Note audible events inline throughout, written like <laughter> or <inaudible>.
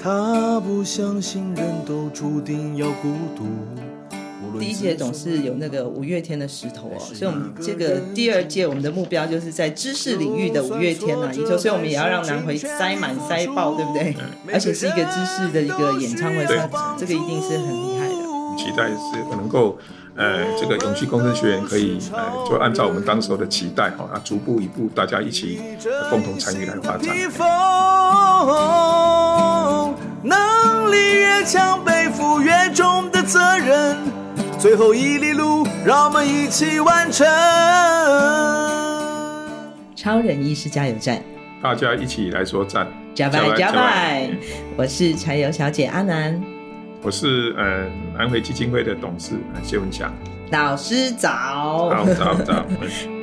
他不相信人都注定要孤独。第一届总是有那个五月天的石头哦，所以我们这个第二届我们的目标就是在知识领域的五月天啊，也就所以我们也要让南回塞满塞爆，对不对？<laughs> 而且是一个知识的一个演唱会，这个一定是很厉害的。期待是能够。呃，这个永续工程学员可以呃，就按照我们当时候的期待哈，啊，逐步一步，大家一起共同参与来发展。能力越强，背负越重的责任，最后一里路，让我们一起完成。超人医师加油站，大家一起来说赞，加拜加拜，我是柴油小姐阿南。我是呃安徽基金会的董事谢文强老师早，好早早。<laughs>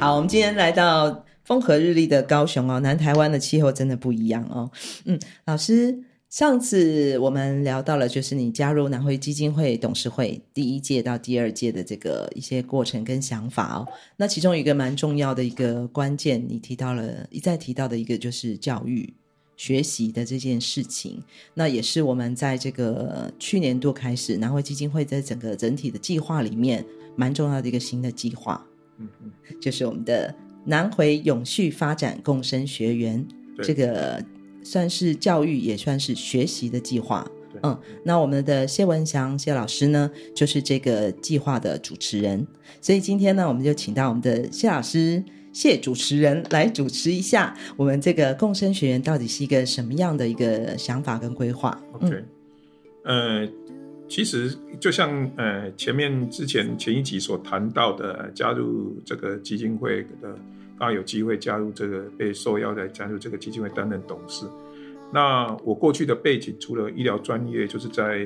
好，我们今天来到风和日丽的高雄哦，南台湾的气候真的不一样哦。嗯，老师。上次我们聊到了，就是你加入南汇基金会董事会第一届到第二届的这个一些过程跟想法哦。那其中一个蛮重要的一个关键，你提到了一再提到的一个就是教育学习的这件事情。那也是我们在这个去年度开始，南汇基金会在整个整体的计划里面蛮重要的一个新的计划。嗯嗯，就是我们的南回永续发展共生学园这个。算是教育，也算是学习的计划。嗯，那我们的谢文祥谢老师呢，就是这个计划的主持人。所以今天呢，我们就请到我们的谢老师谢主持人来主持一下我们这个共生学员到底是一个什么样的一个想法跟规划。OK，呃，其实就像呃前面之前前一集所谈到的，加入这个基金会的。刚有机会加入这个，被受邀来加入这个基金会担任董事。那我过去的背景，除了医疗专业，就是在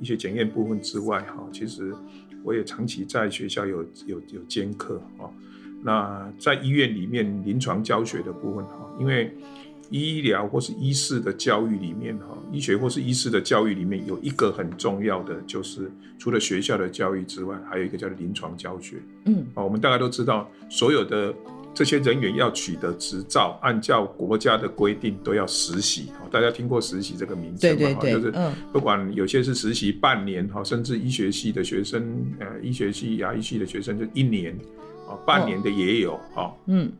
医学检验部分之外，哈，其实我也长期在学校有有有兼课，哈。那在医院里面临床教学的部分，哈，因为医疗或是医师的教育里面，哈，医学或是医师的教育里面有一个很重要的，就是除了学校的教育之外，还有一个叫临床教学。嗯，啊，我们大家都知道，所有的。这些人员要取得执照，按照国家的规定都要实习。大家听过实习这个名称吗？对对对，就是不管有些是实习半年，哈，甚至医学系的学生，呃，医学系、牙医系的学生就一年，啊，半年的也有，哈，嗯，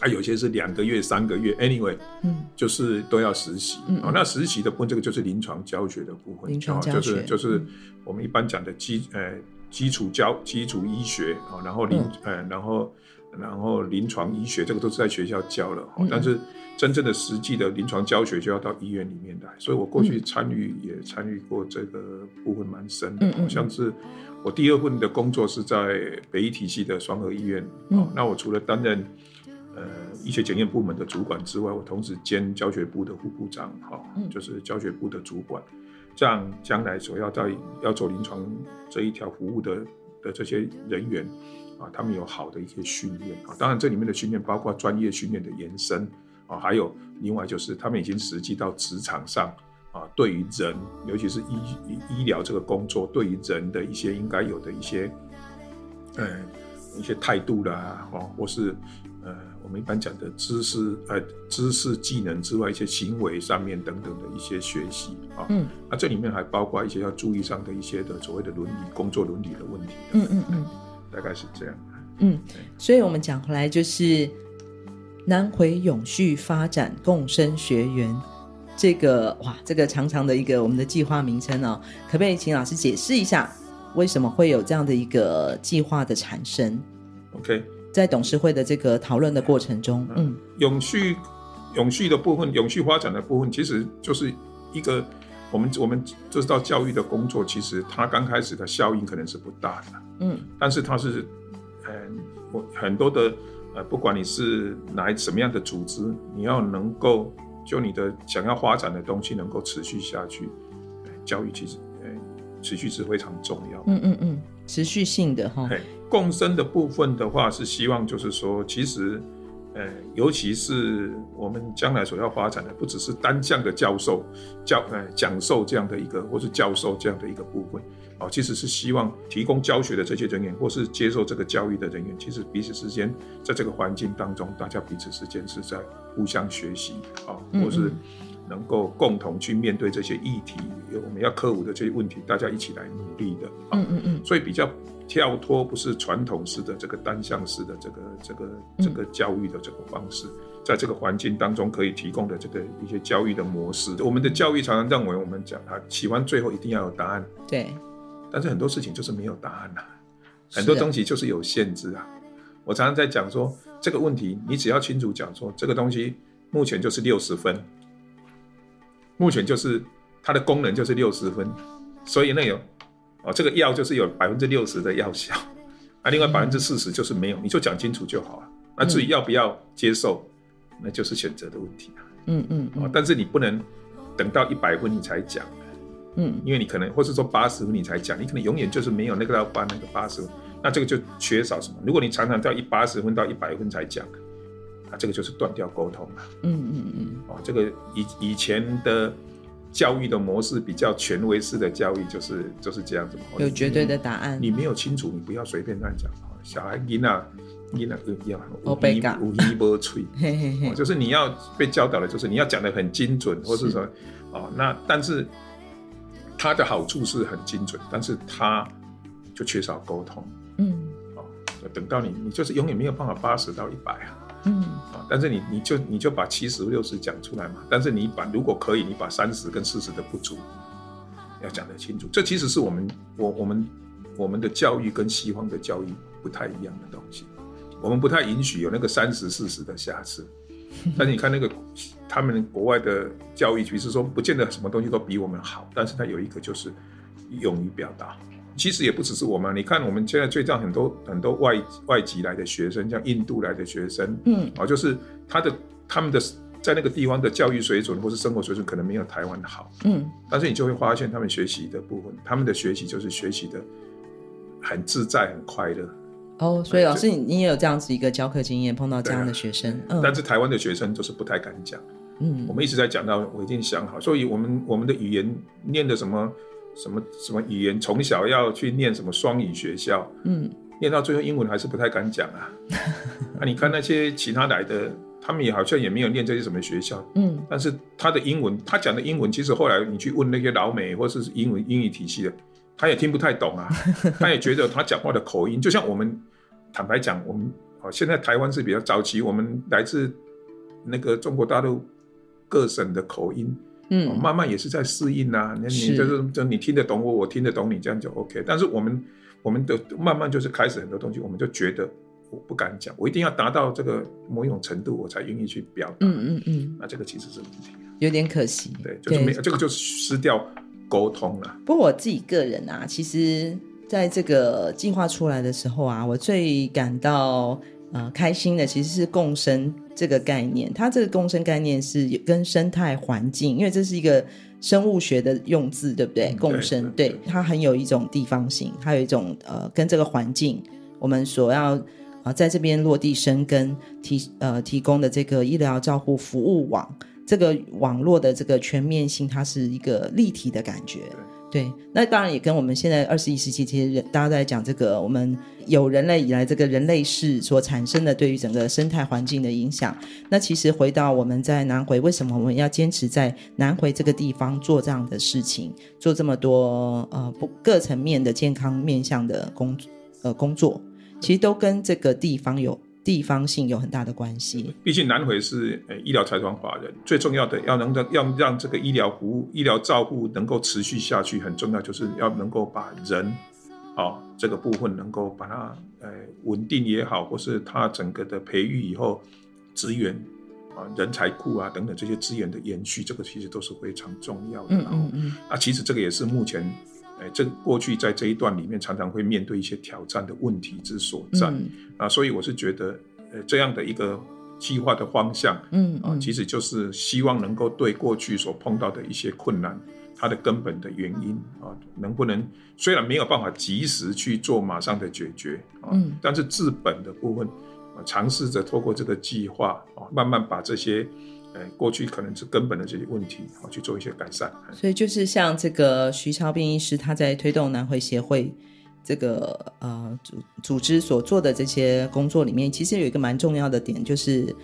啊，有些是两个月、三个月，anyway，嗯，就是都要实习。嗯，那实习的部分，这个就是临床教学的部分，临床教学就是就是我们一般讲的基呃基础教基础医学啊，然后临呃然后。然后临床医学这个都是在学校教了，嗯、但是真正的实际的临床教学就要到医院里面来。所以我过去参与、嗯、也参与过这个部分蛮深的，好、嗯、像是我第二份的工作是在北医体系的双和医院。嗯、那我除了担任呃医学检验部门的主管之外，我同时兼教学部的副部长，哈，就是教学部的主管。这样将来所要在要走临床这一条服务的的这些人员。啊，他们有好的一些训练啊，当然这里面的训练包括专业训练的延伸啊，还有另外就是他们已经实际到职场上啊，对于人，尤其是医医疗这个工作，对于人的一些应该有的一些，呃，一些态度啦，哦，或是呃，我们一般讲的知识呃知识技能之外，一些行为上面等等的一些学习啊，嗯，那这里面还包括一些要注意上的一些的所谓的伦理工作伦理的问题，嗯嗯嗯。大概是这样，嗯，所以我们讲回来就是南回永续发展共生学园这个哇，这个长长的一个我们的计划名称哦，可不可以请老师解释一下为什么会有这样的一个计划的产生？OK，在董事会的这个讨论的过程中，嗯，嗯永续永续的部分，永续发展的部分，其实就是一个我们我们就知道教育的工作，其实它刚开始的效应可能是不大的。嗯，但是它是，呃，我很多的，呃，不管你是哪什么样的组织，你要能够就你的想要发展的东西能够持续下去，教育其实，呃，持续是非常重要。嗯嗯嗯，持续性的哈。共生的部分的话，是希望就是说，其实，呃，尤其是我们将来所要发展的，不只是单向的教授教呃讲授这样的一个，或是教授这样的一个部分。哦，其实是希望提供教学的这些人员，或是接受这个教育的人员，其实彼此之间在这个环境当中，大家彼此之间是在互相学习啊，或是能够共同去面对这些议题，有我们要克服的这些问题，大家一起来努力的。嗯嗯嗯。所以比较跳脱，不是传统式的这个单向式的这个这个这个教育的这个方式，在这个环境当中可以提供的这个一些教育的模式，我们的教育常常认为我们讲他喜欢最后一定要有答案。对。但是很多事情就是没有答案呐、啊，很多东西就是有限制啊。我常常在讲说这个问题，你只要清楚讲说这个东西目前就是六十分，目前就是它的功能就是六十分，所以那有哦这个药就是有百分之六十的药效，那另外百分之四十就是没有，你就讲清楚就好了。那至于要不要接受，那就是选择的问题啊。嗯嗯，嗯，但是你不能等到一百分你才讲。嗯，因为你可能，或是说八十分你才讲，你可能永远就是没有那个要办那个八十分，那这个就缺少什么？如果你常常到一八十分到一百分才讲，啊，这个就是断掉沟通了。嗯嗯嗯。哦，这个以以前的教育的模式比较权威式的教育，就是就是这样子嘛。有绝对的答案。你没有清楚，你不要随便乱讲。小孩囡仔囡仔要无耳无耳无嘴，<laughs> 就是你要被教导的，就是你要讲的很精准，或是说，哦，那但是。它的好处是很精准，但是它就缺少沟通。嗯，哦，等到你，你就是永远没有办法八十到一百啊。嗯，啊，但是你，你就你就把七十六十讲出来嘛。但是你把如果可以，你把三十跟四十的不足要讲得清楚。这其实是我们我我们我们的教育跟西方的教育不太一样的东西。我们不太允许有那个三十四十的瑕疵。但是你看那个，他们国外的教育，其实说不见得什么东西都比我们好，但是他有一个就是勇于表达。其实也不只是我们，你看我们现在最近很多很多外外籍来的学生，像印度来的学生，嗯，啊，就是他的他们的在那个地方的教育水准或是生活水准可能没有台湾好，嗯，但是你就会发现他们学习的部分，他们的学习就是学习的很自在很快乐。哦，所以老师，你你也有这样子一个教课经验，碰到这样的学生，啊嗯、但是台湾的学生就是不太敢讲。嗯，我们一直在讲到，我已经想好，所以我们我们的语言念的什么什么什么语言，从小要去念什么双语学校，嗯，念到最后英文还是不太敢讲啊。<laughs> 啊，你看那些其他来的，他们也好像也没有念这些什么学校，嗯，但是他的英文，他讲的英文，其实后来你去问那些老美或是英文英语体系的。他也听不太懂啊，<laughs> 他也觉得他讲话的口音，就像我们坦白讲，我们哦，现在台湾是比较早期，我们来自那个中国大陆各省的口音，嗯，慢慢也是在适应啊。你就是就你听得懂我，我听得懂你，这样就 OK。但是我们我们的慢慢就是开始很多东西，我们就觉得我不敢讲，我一定要达到这个某一种程度，我才愿意去表达。嗯嗯嗯，那这个其实是问题，有点可惜。对，就是没这个就是失掉。沟通了。不过我自己个人啊，其实在这个计划出来的时候啊，我最感到呃开心的其实是共生这个概念。它这个共生概念是跟生态环境，因为这是一个生物学的用字，对不对？嗯、共生，对，它很有一种地方性，它有一种呃跟这个环境，我们所要啊、呃、在这边落地生根提呃提供的这个医疗照护服务网。这个网络的这个全面性，它是一个立体的感觉。对，那当然也跟我们现在二十一世纪这些人，大家在讲这个，我们有人类以来这个人类世所产生的对于整个生态环境的影响。那其实回到我们在南回，为什么我们要坚持在南回这个地方做这样的事情，做这么多呃不各层面的健康面向的工呃工作，其实都跟这个地方有。地方性有很大的关系，毕竟南回是呃医疗财团法人，最重要的要能让要让这个医疗服务、医疗照护能够持续下去，很重要就是要能够把人，啊、哦、这个部分能够把它呃稳定也好，或是它整个的培育以后资源啊人才库啊等等这些资源的延续，这个其实都是非常重要的。嗯嗯嗯。啊，其实这个也是目前。哎，这过去在这一段里面，常常会面对一些挑战的问题之所在、嗯、啊，所以我是觉得，呃，这样的一个计划的方向，嗯啊，其实就是希望能够对过去所碰到的一些困难，它的根本的原因啊，能不能虽然没有办法及时去做马上的解决啊，嗯、但是治本的部分，尝试着透过这个计划啊，慢慢把这些呃过去可能是根本的这些问题啊去做一些改善。所以就是像这个徐超斌医师他在推动南回协会这个呃组组织所做的这些工作里面，其实有一个蛮重要的点，就是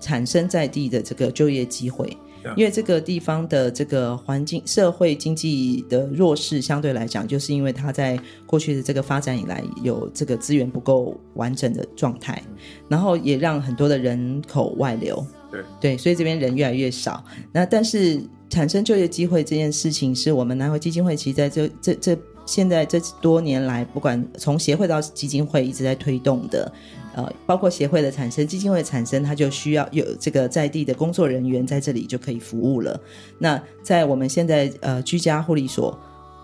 产生在地的这个就业机会。因为这个地方的这个环境、社会经济的弱势，相对来讲，就是因为它在过去的这个发展以来，有这个资源不够完整的状态，然后也让很多的人口外流。对对，所以这边人越来越少。那但是产生就业机会这件事情，是我们南回基金会其实在这这这现在这多年来，不管从协会到基金会一直在推动的。呃，包括协会的产生、基金会的产生，它就需要有这个在地的工作人员在这里就可以服务了。那在我们现在呃居家护理所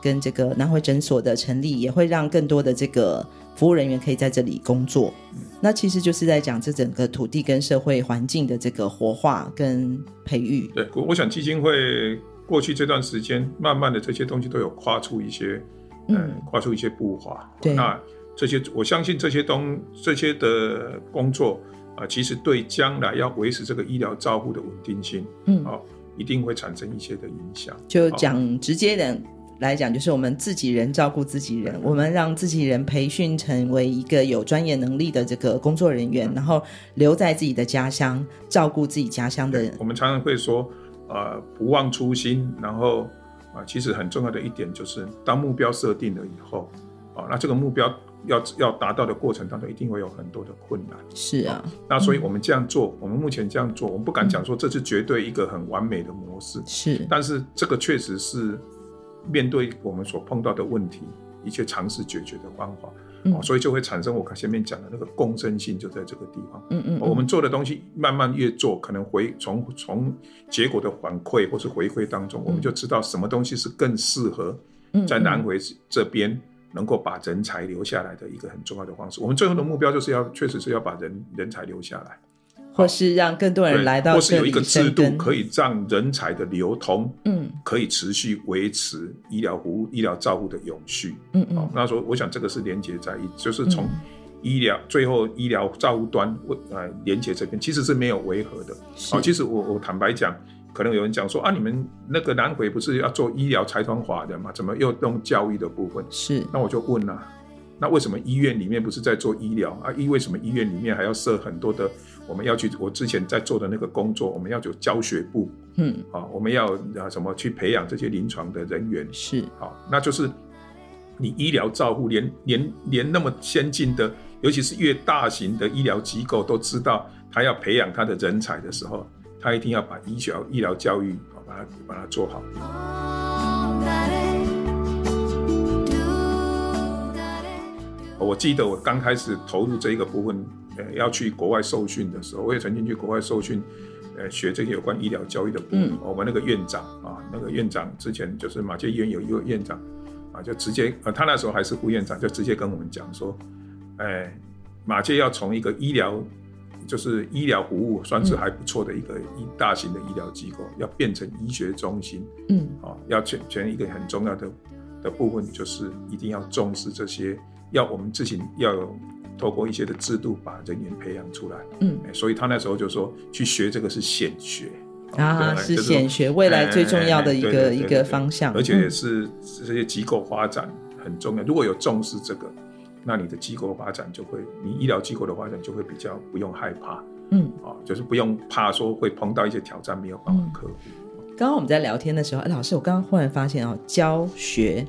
跟这个南回诊所的成立，也会让更多的这个服务人员可以在这里工作。那其实就是在讲这整个土地跟社会环境的这个活化跟培育。对，我我想基金会过去这段时间，慢慢的这些东西都有跨出一些，嗯，呃、跨出一些步伐。对，那。这些我相信这些东这些的工作啊、呃，其实对将来要维持这个医疗照护的稳定性，嗯，哦，一定会产生一些的影响。就讲直接点来讲，就是我们自己人照顾自己人，嗯、我们让自己人培训成为一个有专业能力的这个工作人员，嗯、然后留在自己的家乡照顾自己家乡的人。我们常常会说，呃，不忘初心。然后啊、呃，其实很重要的一点就是，当目标设定了以后，啊、呃，那这个目标。要要达到的过程当中，一定会有很多的困难。是啊，那所以我们这样做，嗯、我们目前这样做，我们不敢讲说这是绝对一个很完美的模式。是，但是这个确实是面对我们所碰到的问题，一切尝试解决的方法。嗯、哦，所以就会产生我前面讲的那个共生性，就在这个地方。嗯嗯，嗯，我们做的东西慢慢越做，可能回从从结果的反馈或是回馈当中，嗯、我们就知道什么东西是更适合在南回这边。能够把人才留下来的一个很重要的方式，我们最后的目标就是要，确实是要把人人才留下来，或是让更多人来到，或是有一个制度可以让人才的流通，嗯，可以持续维持医疗服务、医疗照护的永续，嗯嗯。好，那说我想这个是连接在一，就是从医疗、嗯、最后医疗照护端我呃连接这边，其实是没有违和的。好，其实我我坦白讲。可能有人讲说啊，你们那个南回不是要做医疗财团法的嘛？怎么又用教育的部分？是，那我就问了，那为什么医院里面不是在做医疗啊？医为什么医院里面还要设很多的？我们要去，我之前在做的那个工作，我们要有教学部，嗯，啊，我们要啊什么去培养这些临床的人员？是，好，那就是你医疗照护连连连那么先进的，尤其是越大型的医疗机构都知道，他要培养他的人才的时候。他一定要把医疗医疗教育啊，把它把它做好。我记得我刚开始投入这一个部分，呃，要去国外受训的时候，我也曾经去国外受训，呃，学这些有关医疗教育的部分。嗯、我们那个院长啊，那个院长之前就是马偕医院有一个院长啊，就直接呃，他那时候还是副院长，就直接跟我们讲说，哎，马偕要从一个医疗。就是医疗服务算是还不错的一个一大型的医疗机构，嗯、要变成医学中心，嗯，啊，要全全一个很重要的的部分，就是一定要重视这些，要我们自己要有透过一些的制度把人员培养出来，嗯，所以他那时候就说去学这个是显学。啊，是显学未来最重要的一个一个方向，而且也是这些机构发展很重要，如果有重视这个。那你的机构发展就会，你医疗机构的发展就会比较不用害怕，嗯，啊，就是不用怕说会碰到一些挑战没有办法克服。刚刚我们在聊天的时候，哎，老师，我刚刚忽然发现哦，教学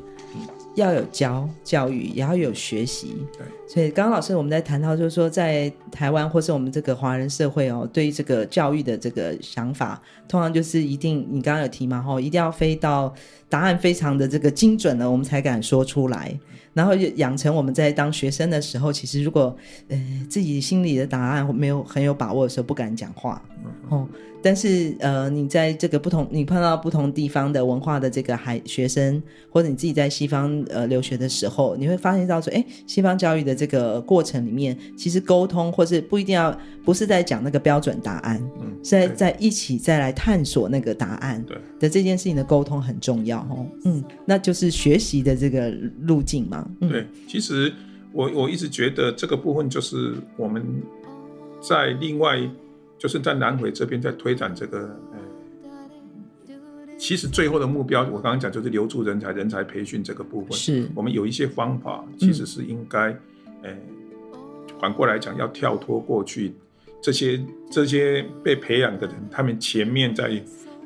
要有教教育，也要有学习，对。所以刚刚老师我们在谈到，就是说在台湾或是我们这个华人社会哦，对于这个教育的这个想法，通常就是一定，你刚刚有提嘛，吼，一定要飞到答案非常的这个精准了，我们才敢说出来。然后养成我们在当学生的时候，其实如果呃自己心里的答案没有很有把握的时候，不敢讲话。哦，但是呃你在这个不同，你碰到不同地方的文化的这个孩学生，或者你自己在西方呃留学的时候，你会发现到说，哎，西方教育的这个过程里面，其实沟通或是不一定要不是在讲那个标准答案，嗯，是在在一起再来探索那个答案，对。的这件事情的沟通很重要哦，嗯，那就是学习的这个路径嘛。对，其实我我一直觉得这个部分就是我们在另外就是在南回这边在推展这个呃，其实最后的目标我刚刚讲就是留住人才、人才培训这个部分。是。我们有一些方法，其实是应该，呃，反过来讲要跳脱过去这些这些被培养的人，他们前面在。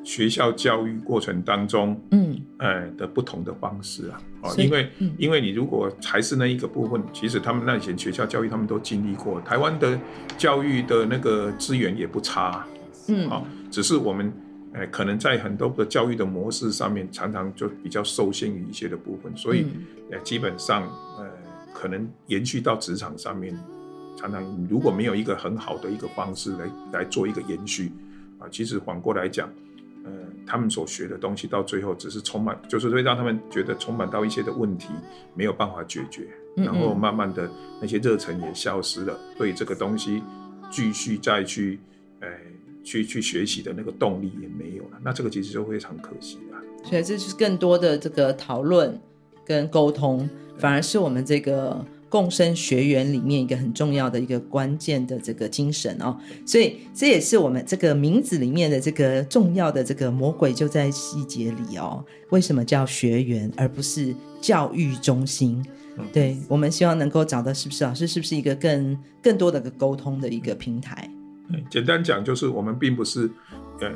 学校教育过程当中，嗯，哎的不同的方式啊，哦，因为，嗯，因为你如果还是那一个部分，其实他们那以前学校教育他们都经历过，台湾的教育的那个资源也不差，嗯，啊，只是我们，哎，可能在很多的教育的模式上面，常常就比较受限于一些的部分，所以，呃，基本上，呃，可能延续到职场上面，常常如果没有一个很好的一个方式来来做一个延续，啊，其实反过来讲。呃，他们所学的东西到最后只是充满，就是会让他们觉得充满到一些的问题没有办法解决，嗯嗯，然后慢慢的那些热忱也消失了，对这个东西继续再去，呃，去去学习的那个动力也没有了，那这个其实就非常可惜了。所以这就是更多的这个讨论跟沟通，反而是我们这个。共生学员里面一个很重要的一个关键的这个精神哦，所以这也是我们这个名字里面的这个重要的这个魔鬼就在细节里哦。为什么叫学员而不是教育中心？对，我们希望能够找到是不是老师是不是一个更更多的个沟通的一个平台？简单讲就是我们并不是，呃，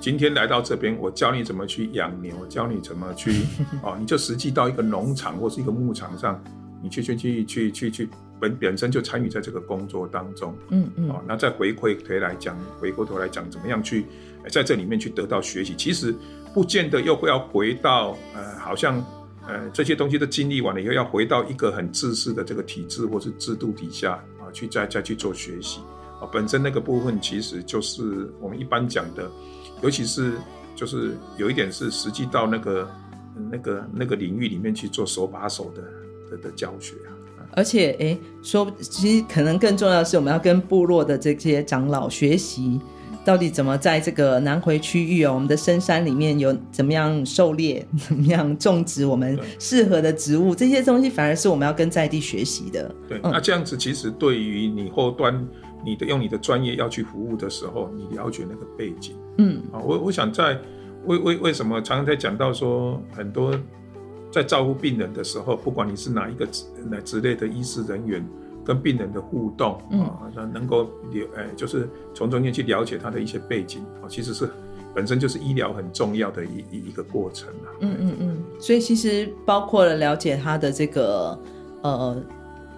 今天来到这边，我教你怎么去养牛，教你怎么去 <laughs> 哦，你就实际到一个农场或是一个牧场上。你去去去去去去本本身就参与在这个工作当中，嗯嗯，哦，那再回馈回来讲，回过头来讲，怎么样去在这里面去得到学习？其实不见得又会要回到呃，好像呃这些东西都经历完了以后，要回到一个很自私的这个体制或是制度底下啊，去再再去做学习啊。本身那个部分其实就是我们一般讲的，尤其是就是有一点是实际到那个那个那个领域里面去做手把手的。的，的教学啊，而且哎，说其实可能更重要的是，我们要跟部落的这些长老学习，到底怎么在这个南回区域哦，我们的深山里面有怎么样狩猎，<laughs> 怎么样种植我们适合的植物，这些东西反而是我们要跟在地学习的。对，嗯、那这样子其实对于你后端你的用你的专业要去服务的时候，你了解那个背景，嗯，啊，我我想在为为为什么常常在讲到说很多。在照顾病人的时候，不管你是哪一个职哪职类的医师人员，跟病人的互动、嗯、啊，那能够了，哎，就是从中间去了解他的一些背景啊，其实是本身就是医疗很重要的一一一个过程啊。嗯嗯嗯，所以其实包括了了解他的这个呃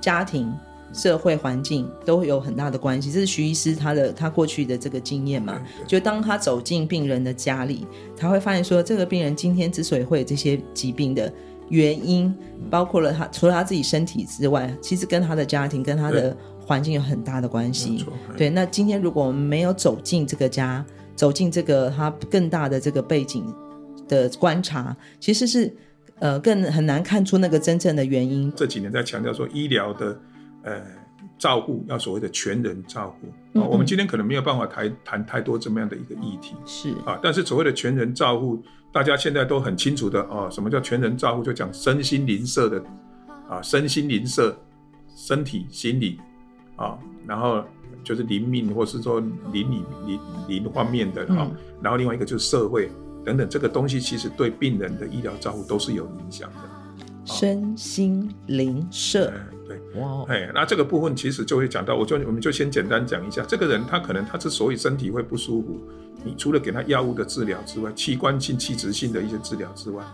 家庭。社会环境都有很大的关系，这是徐医师他的他过去的这个经验嘛？就当他走进病人的家里，他会发现说，这个病人今天之所以会有这些疾病的原因，包括了他除了他自己身体之外，其实跟他的家庭跟他的环境有很大的关系。对，那今天如果我们没有走进这个家，走进这个他更大的这个背景的观察，其实是呃更很难看出那个真正的原因。这几年在强调说医疗的。呃，照顾要所谓的全人照顾啊、嗯嗯哦，我们今天可能没有办法谈谈太多这么样的一个议题，是啊，但是所谓的全人照护，大家现在都很清楚的哦，什么叫全人照护？就讲身心灵社的啊，身心灵社，身体、心理啊，然后就是灵命，或是说灵理灵灵方面的啊、嗯，然后另外一个就是社会等等，这个东西其实对病人的医疗照护都是有影响的，啊、身心灵社。哇、wow，哎，那这个部分其实就会讲到，我就我们就先简单讲一下，这个人他可能他之所以身体会不舒服，你除了给他药物的治疗之外，器官性、器质性的一些治疗之外，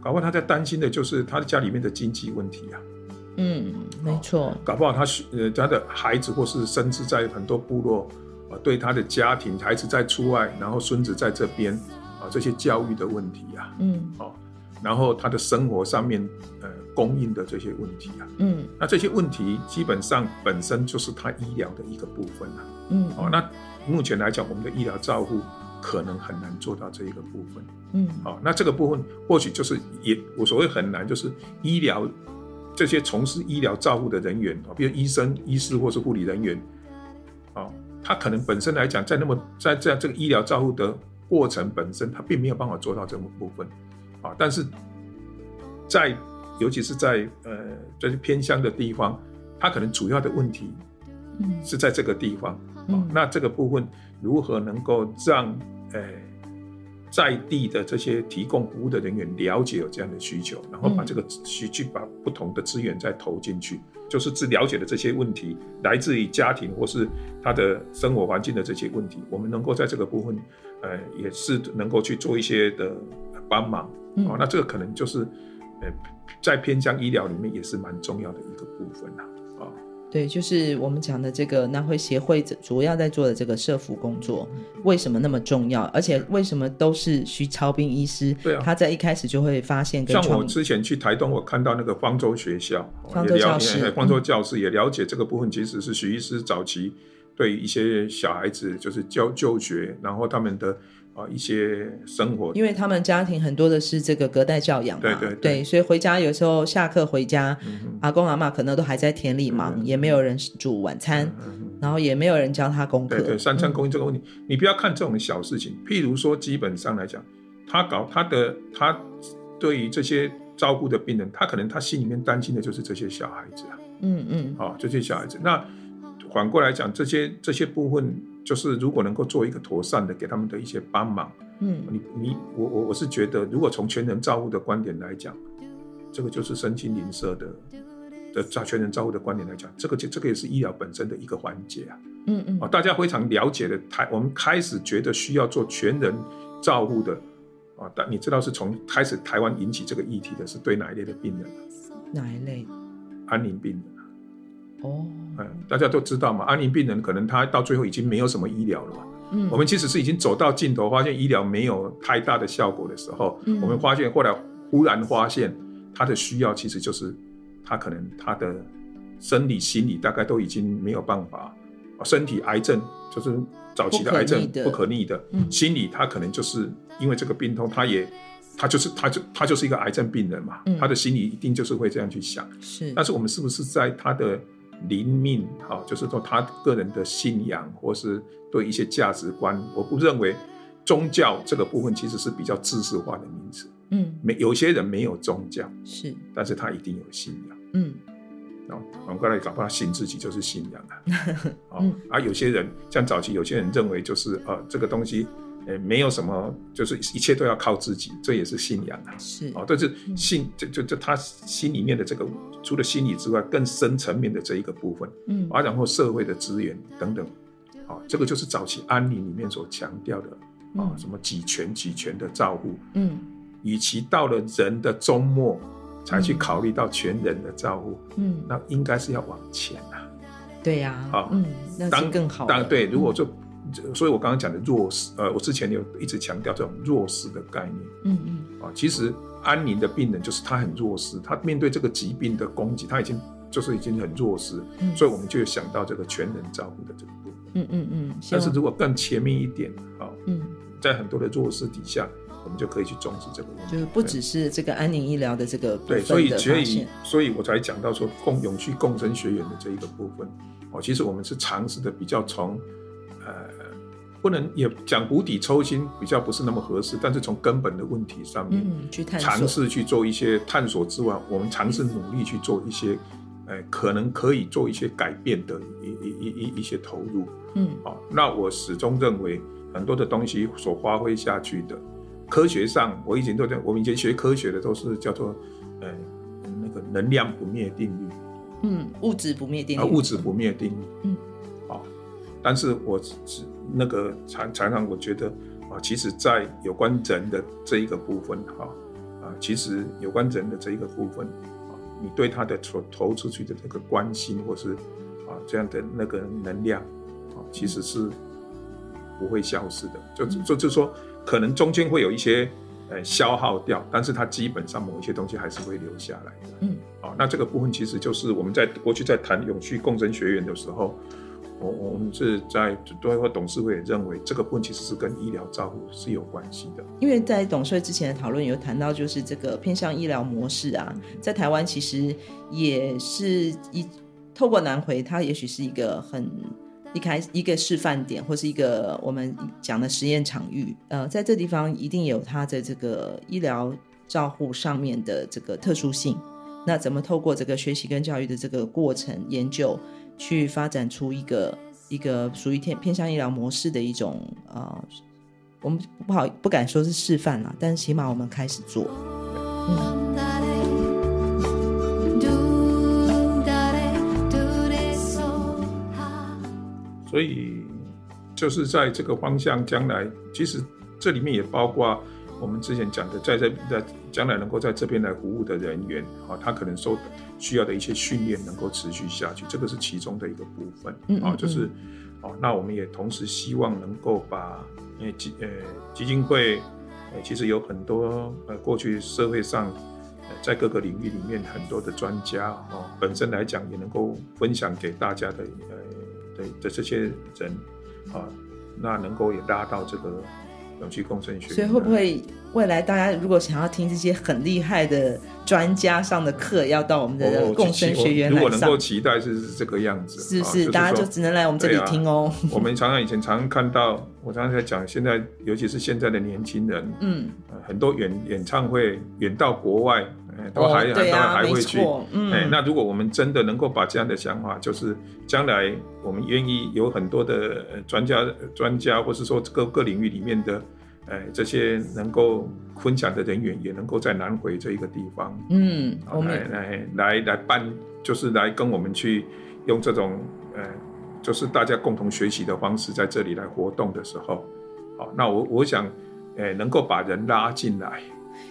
搞不好他在担心的就是他的家里面的经济问题啊。嗯，没错。搞不好他呃他的孩子或是甚至在很多部落啊，对他的家庭，孩子在出外，然后孙子在这边啊，这些教育的问题啊，嗯，好。然后他的生活上面，呃，供应的这些问题啊，嗯，那这些问题基本上本身就是他医疗的一个部分啊，嗯，哦，那目前来讲，我们的医疗照护可能很难做到这一个部分，嗯，好，那这个部分或许就是也我所谓很难，就是医疗这些从事医疗照护的人员啊，比如医生、医师或是护理人员，啊，他可能本身来讲，在那么在这样这个医疗照护的过程本身，他并没有办法做到这么部分。啊，但是在尤其是在呃这些偏乡的地方，他可能主要的问题是在这个地方，嗯哦，那这个部分如何能够让呃在地的这些提供服务的人员了解有这样的需求，然后把这个需去把不同的资源再投进去，嗯、就是只了解的这些问题来自于家庭或是他的生活环境的这些问题，我们能够在这个部分呃也是能够去做一些的帮忙。嗯、哦，那这个可能就是呃在偏乡医疗里面也是蛮重要的一个部分啊。对，就是我们讲的这个南回协会主要在做的这个社福工作，为什么那么重要？而且为什么都是徐超斌医师？对啊，他在一开始就会发现跟。像我之前去台东，我看到那个方舟学校，方舟教室，方舟教室也了解这个部分，其实是徐医师早期对一些小孩子就是教就学，然后他们的。啊，一些生活，因为他们家庭很多的是这个隔代教养嘛，对对对，对，所以回家有时候下课回家，嗯、阿公阿妈可能都还在田里忙，嗯、也没有人煮晚餐，嗯、然后也没有人教他功课。对对，三餐供应这个问题，嗯、你不要看这种小事情，譬如说，基本上来讲，他搞他的，他对于这些照顾的病人，他可能他心里面担心的就是这些小孩子啊，嗯嗯，啊、哦，这些小孩子，那反过来讲，这些这些部分。就是如果能够做一个妥善的给他们的一些帮忙，嗯，你你我我我是觉得，如果从全人照护的观点来讲，这个就是身心灵社的的照全人照护的观点来讲，这个就这个也是医疗本身的一个环节啊，嗯嗯，啊，大家非常了解的台，我们开始觉得需要做全人照护的啊，但你知道是从开始台湾引起这个议题的是对哪一类的病人？哪一类？安宁病人。哦，嗯，大家都知道嘛，安宁病人可能他到最后已经没有什么医疗了嘛。嗯，我们其实是已经走到尽头，发现医疗没有太大的效果的时候，嗯，我们发现后来忽然发现他的需要其实就是他可能他的生理心理大概都已经没有办法，身体癌症就是早期的癌症不可逆的，逆的，嗯，心理他可能就是因为这个病痛，他也他就是他就他就是一个癌症病人嘛，嗯，他的心理一定就是会这样去想，是，但是我们是不是在他的灵命，好，就是说他个人的信仰，或是对一些价值观，我不认为宗教这个部分其实是比较知识化的名词。嗯，没有些人没有宗教，是，但是他一定有信仰。嗯，然后反过来搞不好信自己就是信仰啊。嗯、<laughs> 啊，有些人像早期有些人认为就是呃这个东西。呃，没有什么，就是一切都要靠自己，这也是信仰啊。是啊，但是信，就就就他心里面的这个，除了心理之外，更深层面的这一个部分，嗯，啊，然后社会的资源等等，啊，这个就是早期安宁里面所强调的啊，什么几全几全的照顾，嗯，与其到了人的终末才去考虑到全人的照顾，嗯，那应该是要往前啊。对呀，啊，嗯，那当更好，当对，如果就。所以，我刚刚讲的弱势，呃，我之前有一直强调这种弱势的概念，嗯嗯，啊，其实安宁的病人就是他很弱势，他面对这个疾病的攻击，他已经就是已经很弱势，嗯，所以我们就有想到这个全人照顾的这个部分，嗯嗯嗯。但是如果更前面一点，啊，嗯，在很多的弱势底下，我们就可以去重视这个问题，就是不只是这个安宁医疗的这个部分对，所以所以所以我才讲到说共永续共生学员的这一个部分，哦，其实我们是尝试的比较从。呃，不能也讲釜底抽薪，比较不是那么合适。但是从根本的问题上面，嗯，去尝试去做一些探索之外，我们尝试努力去做一些，呃，可能可以做一些改变的一一一一一些投入。嗯，好，那我始终认为很多的东西所发挥下去的，科学上我以前都在，我们以前学科学的都是叫做，呃，那个能量不灭定律。嗯，物质不灭定律。啊，物质不灭定律。嗯。好但是我只那个常常常我觉得啊，其实，在有关人的这一个部分哈啊，其实有关人的这一个部分啊，你对他的投投出去的这个关心或是啊这样的那个能量啊，其实是不会消失的。就就就是说，可能中间会有一些呃消耗掉，但是它基本上某一些东西还是会留下来的。嗯，啊，那这个部分其实就是我们在过去在谈永续共生学院的时候。我我们是在对会董事会也认为这个部分其实是跟医疗照护是有关系的，因为在董事会之前的讨论有谈到，就是这个偏向医疗模式啊，在台湾其实也是一透过南回，它也许是一个很一开一个示范点，或是一个我们讲的实验场域。呃，在这地方一定有它的这个医疗照护上面的这个特殊性。那怎么透过这个学习跟教育的这个过程研究？去发展出一个一个属于偏偏向医疗模式的一种呃，我们不好不敢说是示范了，但起码我们开始做。所以就是在这个方向，将来其实这里面也包括我们之前讲的，在这在将来能够在这边来服务的人员，啊，他可能受需要的一些训练能够持续下去，这个是其中的一个部分，啊，就是，哦，那我们也同时希望能够把，呃基呃基金会，呃其实有很多呃过去社会上，在各个领域里面很多的专家，哦，本身来讲也能够分享给大家的，呃。的的这些人啊，那能够也拉到这个永续共生学，所以会不会未来大家如果想要听这些很厉害的专家上的课，要到我们的共生学院来上？如果能够期待是这个样子，是是，大家就只能来我们这里听哦。<laughs> 我们常常以前常常看到，我常常在讲，现在尤其是现在的年轻人，嗯，很多演演唱会远到国外。都还、哦、当然，还会去。嗯、欸，那如果我们真的能够把这样的想法，就是将来我们愿意有很多的专家、专家，或是说各各领域里面的，呃、欸，这些能够分享的人员，也能够在南回这一个地方，嗯，来来来来办，就是来跟我们去用这种，呃，就是大家共同学习的方式，在这里来活动的时候，好，那我我想，呃、欸，能够把人拉进来。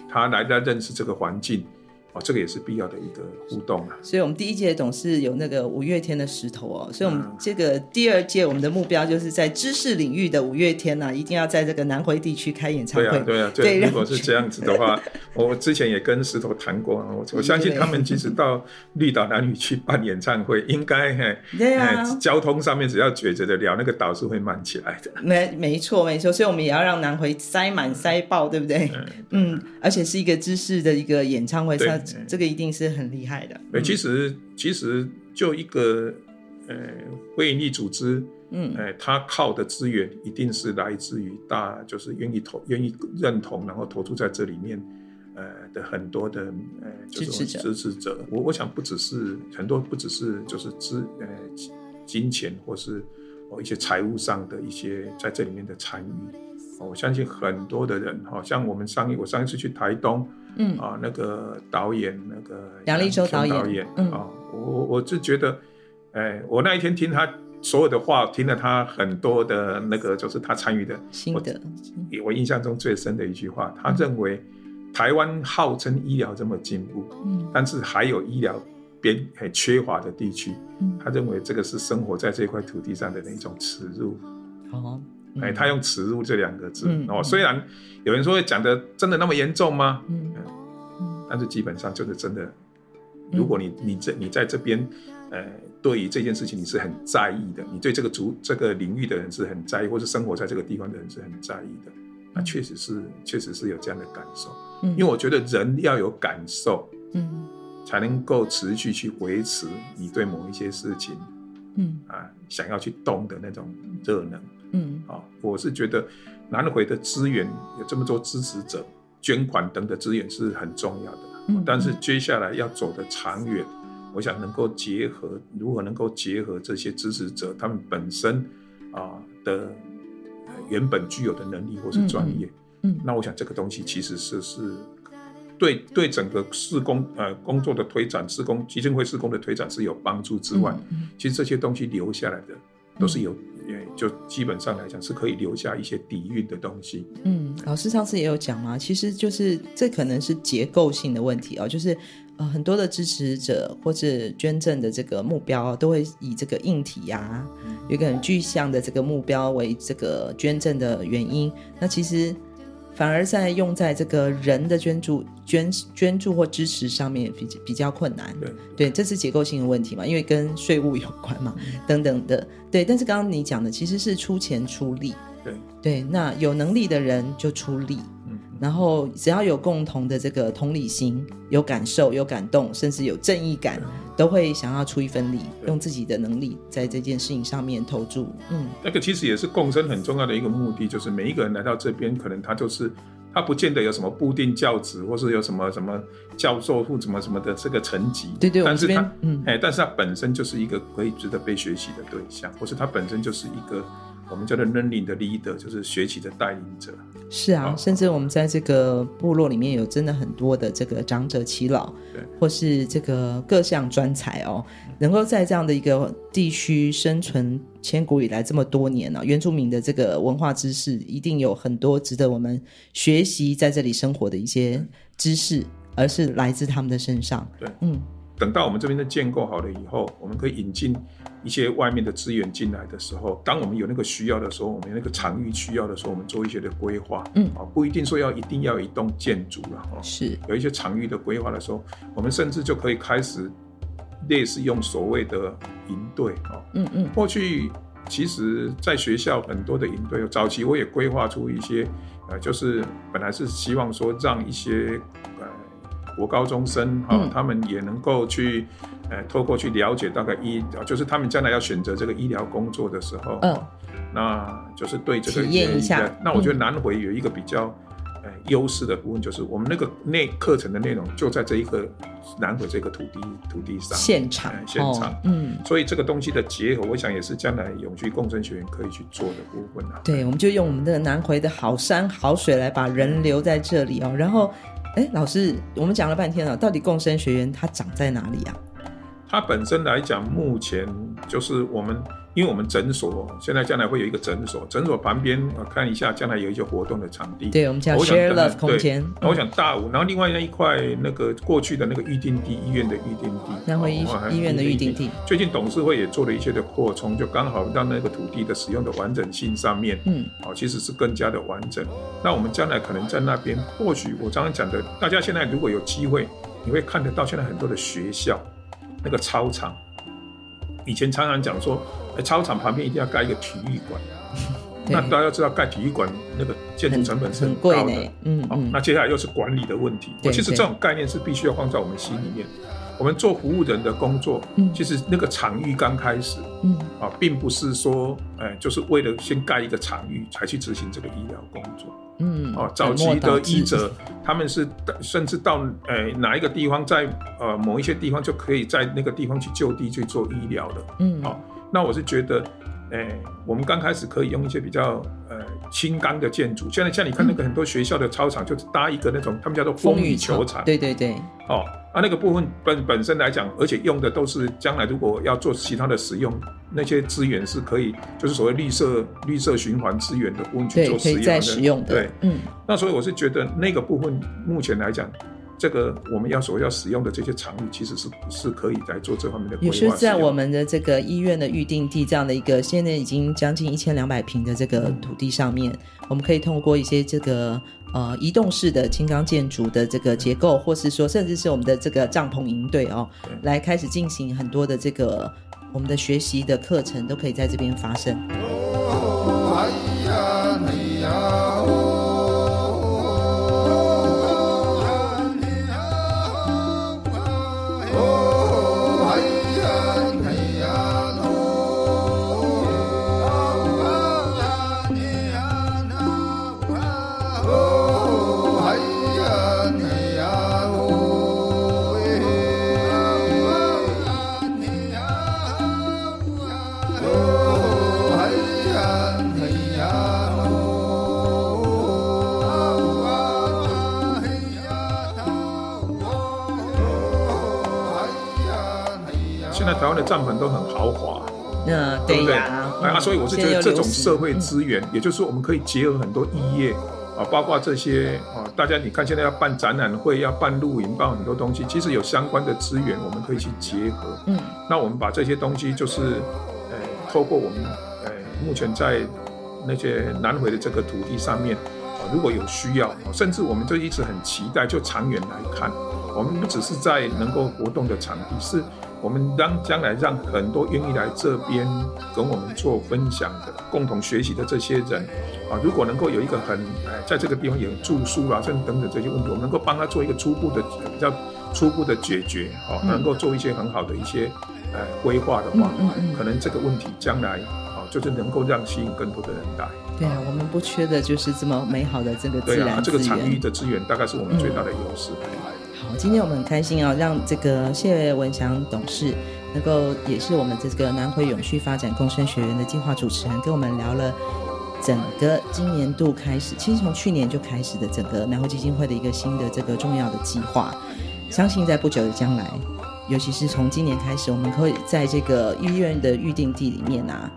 他来来认识这个环境。哦，这个也是必要的一个互动啊。所以，我们第一届总是有那个五月天的石头哦。所以，我们这个第二届我们的目标就是在知识领域的五月天呢、啊，一定要在这个南回地区开演唱会。对啊，对啊。对，如果是这样子的话，<laughs> 我之前也跟石头谈过，我我相信他们其实到绿岛南屿去办演唱会，应该嘿，对啊，交通上面只要解决得了，那个岛是会满起来的。没，没错，没错。所以，我们也要让南回塞满塞爆，对不对？嗯，嗯，而且是一个知识的一个演唱会。这个一定是很厉害的。嗯、其实其实就一个呃非营利组织，嗯，呃，他靠的资源一定是来自于大，就是愿意投、愿意认同，然后投注在这里面，呃的很多的呃支持者。支持者，我我想不只是很多，不只是就是资呃金钱或是哦一些财务上的一些在这里面的参与。我相信很多的人，好像我们上一我上一次去台东。嗯啊，那个导演，那个杨立州导演，导演嗯啊，我我就觉得，哎，我那一天听他所有的话，听了他很多的那个，就是他参与的心得。我，我印象中最深的一句话，他认为台湾号称医疗这么进步，嗯，但是还有医疗边很缺乏的地区，嗯，他认为这个是生活在这块土地上的那种耻辱。哦。哎，他用“耻辱”这两个字、嗯、哦，虽然有人说讲的真的那么严重吗？嗯，但是基本上就是真的。如果你你这你在这边，呃，对于这件事情你是很在意的，你对这个族这个领域的人是很在意，或是生活在这个地方的人是很在意的，那确实是确实是有这样的感受。嗯，因为我觉得人要有感受，嗯，才能够持续去维持你对某一些事情，嗯啊，想要去动的那种热能。嗯，啊，我是觉得南回的资源有这么多支持者，捐款等的资源是很重要的。嗯，但是接下来要走的长远，我想能够结合，如何能够结合这些支持者他们本身啊的原本具有的能力或是专业，嗯，那我想这个东西其实是是对对整个施工呃工作的推展，施工基金会施工的推展是有帮助之外，其实这些东西留下来的都是有。就基本上来讲是可以留下一些底蕴的东西。嗯，老师上次也有讲嘛，其实就是这可能是结构性的问题哦，就是呃很多的支持者或者捐赠的这个目标都会以这个硬体呀、啊，有一个很具象的这个目标为这个捐赠的原因。那其实。反而在用在这个人的捐助、捐捐助或支持上面比比较困难。对，对，这是结构性的问题嘛，因为跟税务有关嘛，嗯、等等的。对，但是刚刚你讲的其实是出钱出力。对，对，那有能力的人就出力。然后只要有共同的这个同理心、有感受、有感动，甚至有正义感，都会想要出一份力，用自己的能力在这件事情上面投注。嗯，那个其实也是共生很重要的一个目的，就是每一个人来到这边，可能他就是他不见得有什么固定教职，或是有什么什么教授或什么什么的这个层级。对对，但是他，嗯，哎，但是他本身就是一个可以值得被学习的对象，或是他本身就是一个我们叫做 learning 的 leader，就是学习的带领者。是啊，甚至我们在这个部落里面有真的很多的这个长者耆老，对，或是这个各项专才哦，能够在这样的一个地区生存千古以来这么多年呢，原住民的这个文化知识一定有很多值得我们学习，在这里生活的一些知识，而是来自他们的身上。对，嗯，等到我们这边的建构好了以后，我们可以引进。一些外面的资源进来的时候，当我们有那个需要的时候，我们有那个场域需要的时候，我们做一些的规划，嗯，啊，不一定说要一定要一栋建筑了，哈，是有一些场域的规划的时候，我们甚至就可以开始类似用所谓的营队，啊，嗯嗯，过去其实在学校很多的营队，早期我也规划出一些，呃，就是本来是希望说让一些呃国高中生哈，他们也能够去。呃，透过去了解大概医，就是他们将来要选择这个医疗工作的时候，嗯，那就是对这个体验一下。那我觉得南回有一个比较，呃，优势的部分就是我们那个内课程的内容就在这一个南回这个土地土地上现场现场，嗯，所以这个东西的结合，我想也是将来永续共生学院可以去做的部分啊。对，我们就用我们的南回的好山好水来把人留在这里哦。然后，哎，老师，我们讲了半天了，到底共生学园它长在哪里啊？它本身来讲，目前就是我们，因为我们诊所现在将来会有一个诊所，诊所旁边我看一下，将来有一些活动的场地。对，我们叫 Share Love 空间。那我想大五，然后另外那一块那个过去的那个预定地，医院的预定地，南回医医院的预定地。最近董事会也做了一些的扩充，就刚好让那个土地的使用的完整性上面，嗯，哦，其实是更加的完整。那我们将来可能在那边，或许我刚刚讲的，大家现在如果有机会，你会看得到现在很多的学校。那个操场，以前常常讲说，操场旁边一定要盖一个体育馆。<laughs> 那大家知道，盖体育馆那个建筑成本是很高的。那接下来又是管理的问题。我其实这种概念是必须要放在我们心里面。我们做服务人的工作，嗯其实那个场域刚开始，嗯，啊，并不是说，哎，就是为了先盖一个场域才去执行这个医疗工作。嗯，哦，早期的医者，他们是甚至到呃哪一个地方，在呃某一些地方就可以在那个地方去就地去做医疗的。嗯，好，那我是觉得，哎，我们刚开始可以用一些比较呃轻钢的建筑。现在像你看那个很多学校的操场，就是搭一个那种他们叫做风雨球场。对对对。哦，啊那个部分本本身来讲，而且用的都是将来如果要做其他的使用。那些资源是可以，就是所谓绿色绿色循环资源的部分去做使用的。对，嗯。那所以我是觉得那个部分目前来讲，这个我们要所要使用的这些场域，其实是是可以来做这方面的规划。也是在我们的这个医院的预定地这样的一个现在已经将近一千两百平的这个土地上面，嗯、我们可以通过一些这个呃移动式的轻钢建筑的这个结构，或是说甚至是我们的这个帐篷营队哦，来开始进行很多的这个。我们的学习的课程都可以在这边发生。湾的帐篷都很豪华，嗯，对不对？啊，所以我是觉得这种社会资源，也就是说，我们可以结合很多异业啊，包括这些啊，大家你看现在要办展览会，要办露营，办很多东西，其实有相关的资源，我们可以去结合。嗯，那我们把这些东西，就是呃，透过我们呃，目前在那些南回的这个土地上面啊，如果有需要，甚至我们就一直很期待，就长远来看，我们不只是在能够活动的场地是。我们让将来让很多愿意来这边跟我们做分享的、共同学习的这些人，啊，如果能够有一个很哎，在这个地方有住宿啊，甚至等等这些问题，我们能够帮他做一个初步的、比较初步的解决，啊，能够做一些很好的一些呃规划的话，可能这个问题将来啊就是能够让吸引更多的人来。对啊，我们不缺的就是这么美好的这个自然资源。对啊，这个场域的资源大概是我们最大的优势。嗯。好，今天我们很开心啊，让这个谢文祥董事能够也是我们这个南回永续发展共生学园的计划主持人，跟我们聊了整个今年度开始，其实从去年就开始的整个南回基金会的一个新的这个重要的计划。相信在不久的将来，尤其是从今年开始，我们可以在这个医院的预定地里面啊。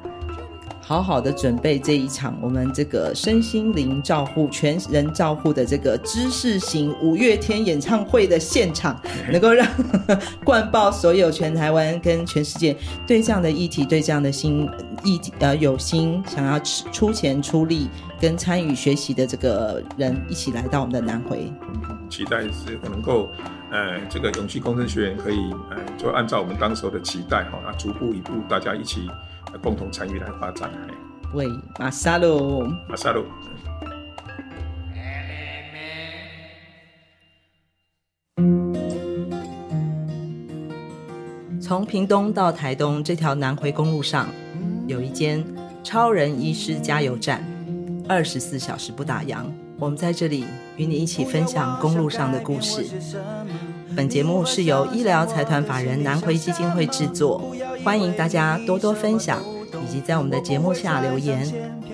好好的准备这一场我们这个身心灵照护、全人照护的这个知识型五月天演唱会的现场，<laughs> 能够让灌爆所有全台湾跟全世界对这样的议题、对这样的心议题呃有心想要出钱出力跟参与学习的这个人一起来到我们的南回。期待是能够呃这个永续工程学员可以呃就按照我们当时候的期待哈，啊逐步一步大家一起。共同参与来发展。喂，马萨路，马萨路。从屏东到台东这条南回公路上，有一间超人医师加油站，二十四小时不打烊。我们在这里与你一起分享公路上的故事。本节目是由医疗财团法人南回基金会制作，欢迎大家多多分享，以及在我们的节目下留言，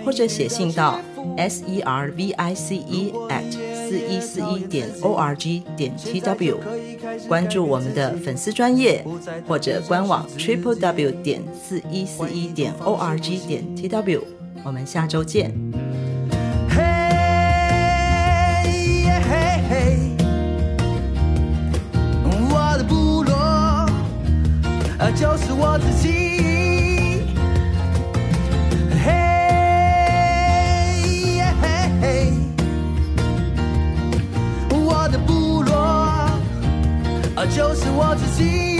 或者写信到 s e r v i c e at 四一四一点 o r g 点 t w，关注我们的粉丝专业或者官网 triple w 点四一四一点 o r g 点 t w，我们下周见。啊就是我自己，嘿，嘿，嘿，我的部落，啊就是我自己。